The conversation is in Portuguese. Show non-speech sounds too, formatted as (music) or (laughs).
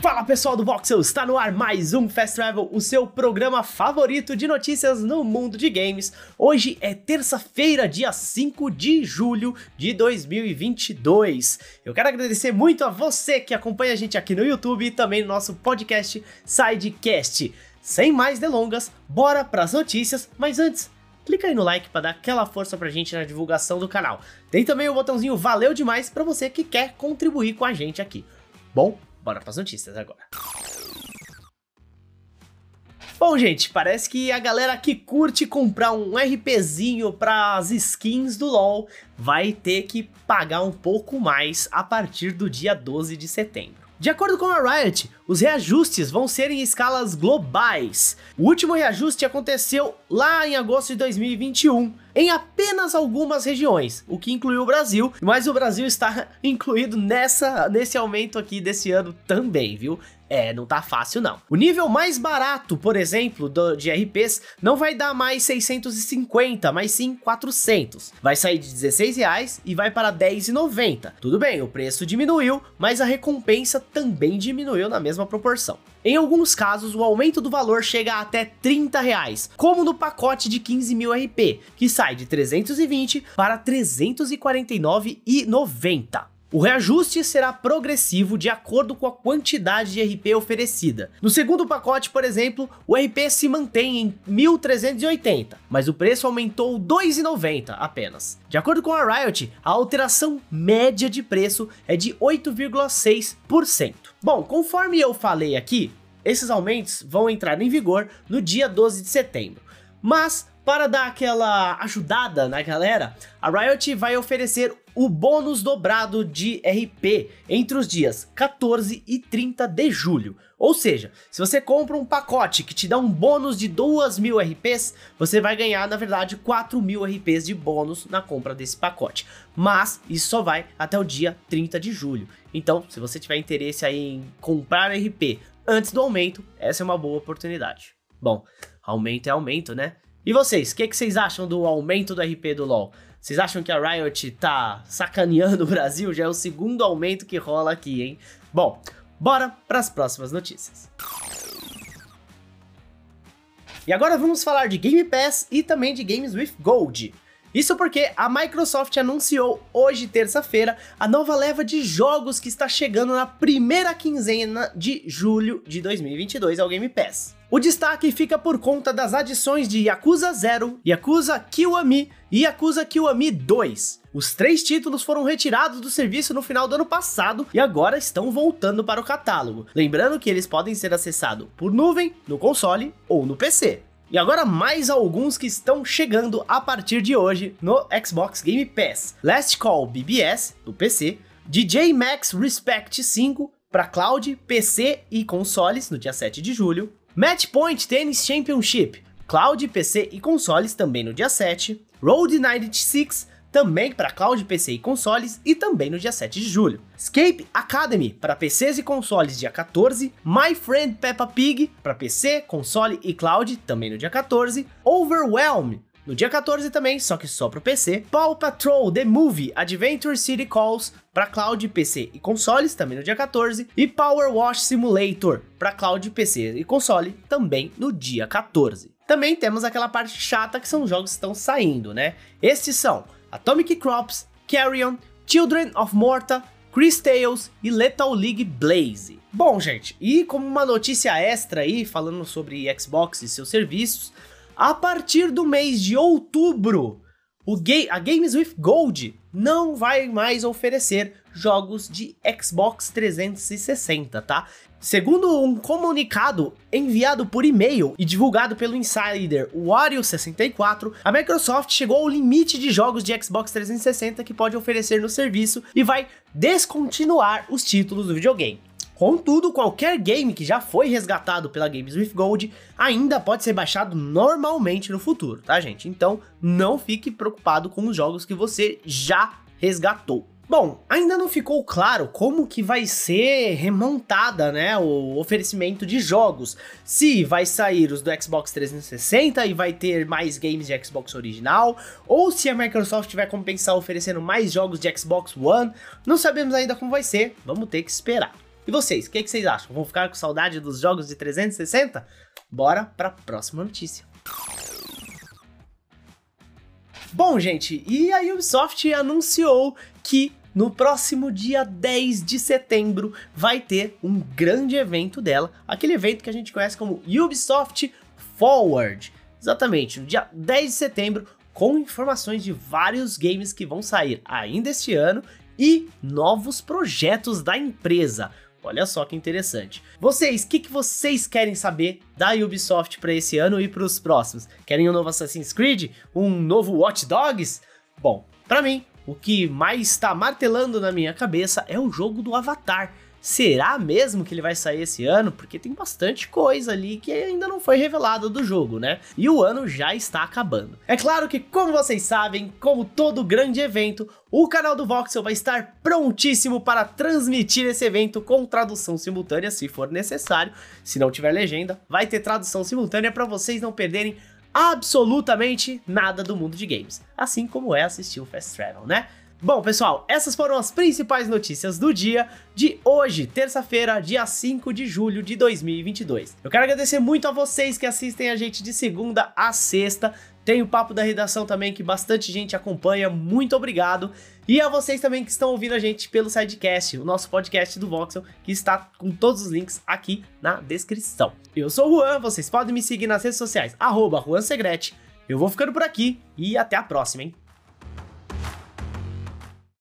Fala pessoal do Voxel, está no ar mais um Fast Travel, o seu programa favorito de notícias no mundo de games. Hoje é terça-feira, dia 5 de julho de 2022. Eu quero agradecer muito a você que acompanha a gente aqui no YouTube e também no nosso podcast Sidecast. Sem mais delongas, bora para as notícias, mas antes, clica aí no like para dar aquela força pra gente na divulgação do canal. Tem também o botãozinho valeu demais para você que quer contribuir com a gente aqui. Bom, Bora para as notícias agora. Bom, gente, parece que a galera que curte comprar um RPzinho para as skins do LoL vai ter que pagar um pouco mais a partir do dia 12 de setembro. De acordo com a Riot, os reajustes vão ser em escalas globais. O último reajuste aconteceu lá em agosto de 2021, em apenas algumas regiões, o que incluiu o Brasil, mas o Brasil está (laughs) incluído nessa nesse aumento aqui desse ano também, viu? É, não tá fácil não. O nível mais barato, por exemplo, do, de RPs, não vai dar mais 650, mas sim 400. Vai sair de 16 reais e vai para 10,90. Tudo bem, o preço diminuiu, mas a recompensa também diminuiu na mesma proporção. Em alguns casos, o aumento do valor chega a até 30 reais, como no pacote de 15 mil RP, que sai de 320 para 349,90. O reajuste será progressivo de acordo com a quantidade de RP oferecida. No segundo pacote, por exemplo, o RP se mantém em 1.380, mas o preço aumentou 2,90 apenas. De acordo com a Riot, a alteração média de preço é de 8,6%. Bom, conforme eu falei aqui, esses aumentos vão entrar em vigor no dia 12 de setembro. Mas para dar aquela ajudada na galera, a Riot vai oferecer o bônus dobrado de RP entre os dias 14 e 30 de julho. Ou seja, se você compra um pacote que te dá um bônus de 2.000 RPs, você vai ganhar, na verdade, 4.000 RPs de bônus na compra desse pacote. Mas isso só vai até o dia 30 de julho. Então, se você tiver interesse aí em comprar RP antes do aumento, essa é uma boa oportunidade. Bom, aumento é aumento, né? E vocês, o que, que vocês acham do aumento do RP do LoL? Vocês acham que a Riot tá sacaneando o Brasil? Já é o segundo aumento que rola aqui, hein? Bom, bora para as próximas notícias. E agora vamos falar de Game Pass e também de Games with Gold. Isso porque a Microsoft anunciou hoje, terça-feira, a nova leva de jogos que está chegando na primeira quinzena de julho de 2022 ao Game Pass. O destaque fica por conta das adições de Yakuza 0, Yakuza Kiwami e Yakuza Kiwami 2. Os três títulos foram retirados do serviço no final do ano passado e agora estão voltando para o catálogo. Lembrando que eles podem ser acessados por nuvem, no console ou no PC. E agora mais alguns que estão chegando a partir de hoje no Xbox Game Pass. Last Call BBS, do PC, DJ Max Respect 5 para cloud, PC e consoles no dia 7 de julho. Match Point Tennis Championship, cloud, PC e consoles também no dia 7. Road 96 também para cloud, PC e consoles, e também no dia 7 de julho. Escape Academy para PCs e consoles dia 14, My Friend Peppa Pig para PC, console e cloud, também no dia 14, Overwhelm no dia 14 também, só que só para PC, Paw Patrol The Movie Adventure City Calls para cloud, PC e consoles, também no dia 14, e Power Wash Simulator para cloud, PC e console, também no dia 14. Também temos aquela parte chata que são os jogos que estão saindo, né? Estes são Atomic Crops, Carrion, Children of Morta, Chris Tales e Lethal League Blaze. Bom, gente, e como uma notícia extra aí, falando sobre Xbox e seus serviços, a partir do mês de outubro, Ga a Games with Gold não vai mais oferecer jogos de Xbox 360, tá? Segundo um comunicado enviado por e-mail e divulgado pelo insider Wario64, a Microsoft chegou ao limite de jogos de Xbox 360 que pode oferecer no serviço e vai descontinuar os títulos do videogame. Contudo, qualquer game que já foi resgatado pela Games with Gold ainda pode ser baixado normalmente no futuro, tá, gente? Então, não fique preocupado com os jogos que você já resgatou. Bom, ainda não ficou claro como que vai ser remontada, né, o oferecimento de jogos. Se vai sair os do Xbox 360 e vai ter mais games de Xbox original, ou se a Microsoft vai compensar oferecendo mais jogos de Xbox One. Não sabemos ainda como vai ser, vamos ter que esperar. E vocês, o que, que vocês acham? Vão ficar com saudade dos jogos de 360? Bora para a próxima notícia. Bom, gente, e a Ubisoft anunciou que no próximo dia 10 de setembro vai ter um grande evento dela, aquele evento que a gente conhece como Ubisoft Forward. Exatamente, no dia 10 de setembro, com informações de vários games que vão sair ainda este ano e novos projetos da empresa. Olha só que interessante. Vocês, o que, que vocês querem saber da Ubisoft para esse ano e para os próximos? Querem um novo Assassin's Creed? Um novo Watch Dogs? Bom, para mim, o que mais está martelando na minha cabeça é o jogo do Avatar. Será mesmo que ele vai sair esse ano? Porque tem bastante coisa ali que ainda não foi revelada do jogo, né? E o ano já está acabando. É claro que, como vocês sabem, como todo grande evento, o canal do Voxel vai estar prontíssimo para transmitir esse evento com tradução simultânea, se for necessário. Se não tiver legenda, vai ter tradução simultânea para vocês não perderem absolutamente nada do mundo de games. Assim como é assistir o Fast Travel, né? Bom, pessoal, essas foram as principais notícias do dia de hoje, terça-feira, dia 5 de julho de 2022. Eu quero agradecer muito a vocês que assistem a gente de segunda a sexta. Tem o Papo da Redação também, que bastante gente acompanha. Muito obrigado. E a vocês também que estão ouvindo a gente pelo Sidecast, o nosso podcast do Voxel, que está com todos os links aqui na descrição. Eu sou o Juan, vocês podem me seguir nas redes sociais, arroba Juan Segrete. Eu vou ficando por aqui e até a próxima, hein?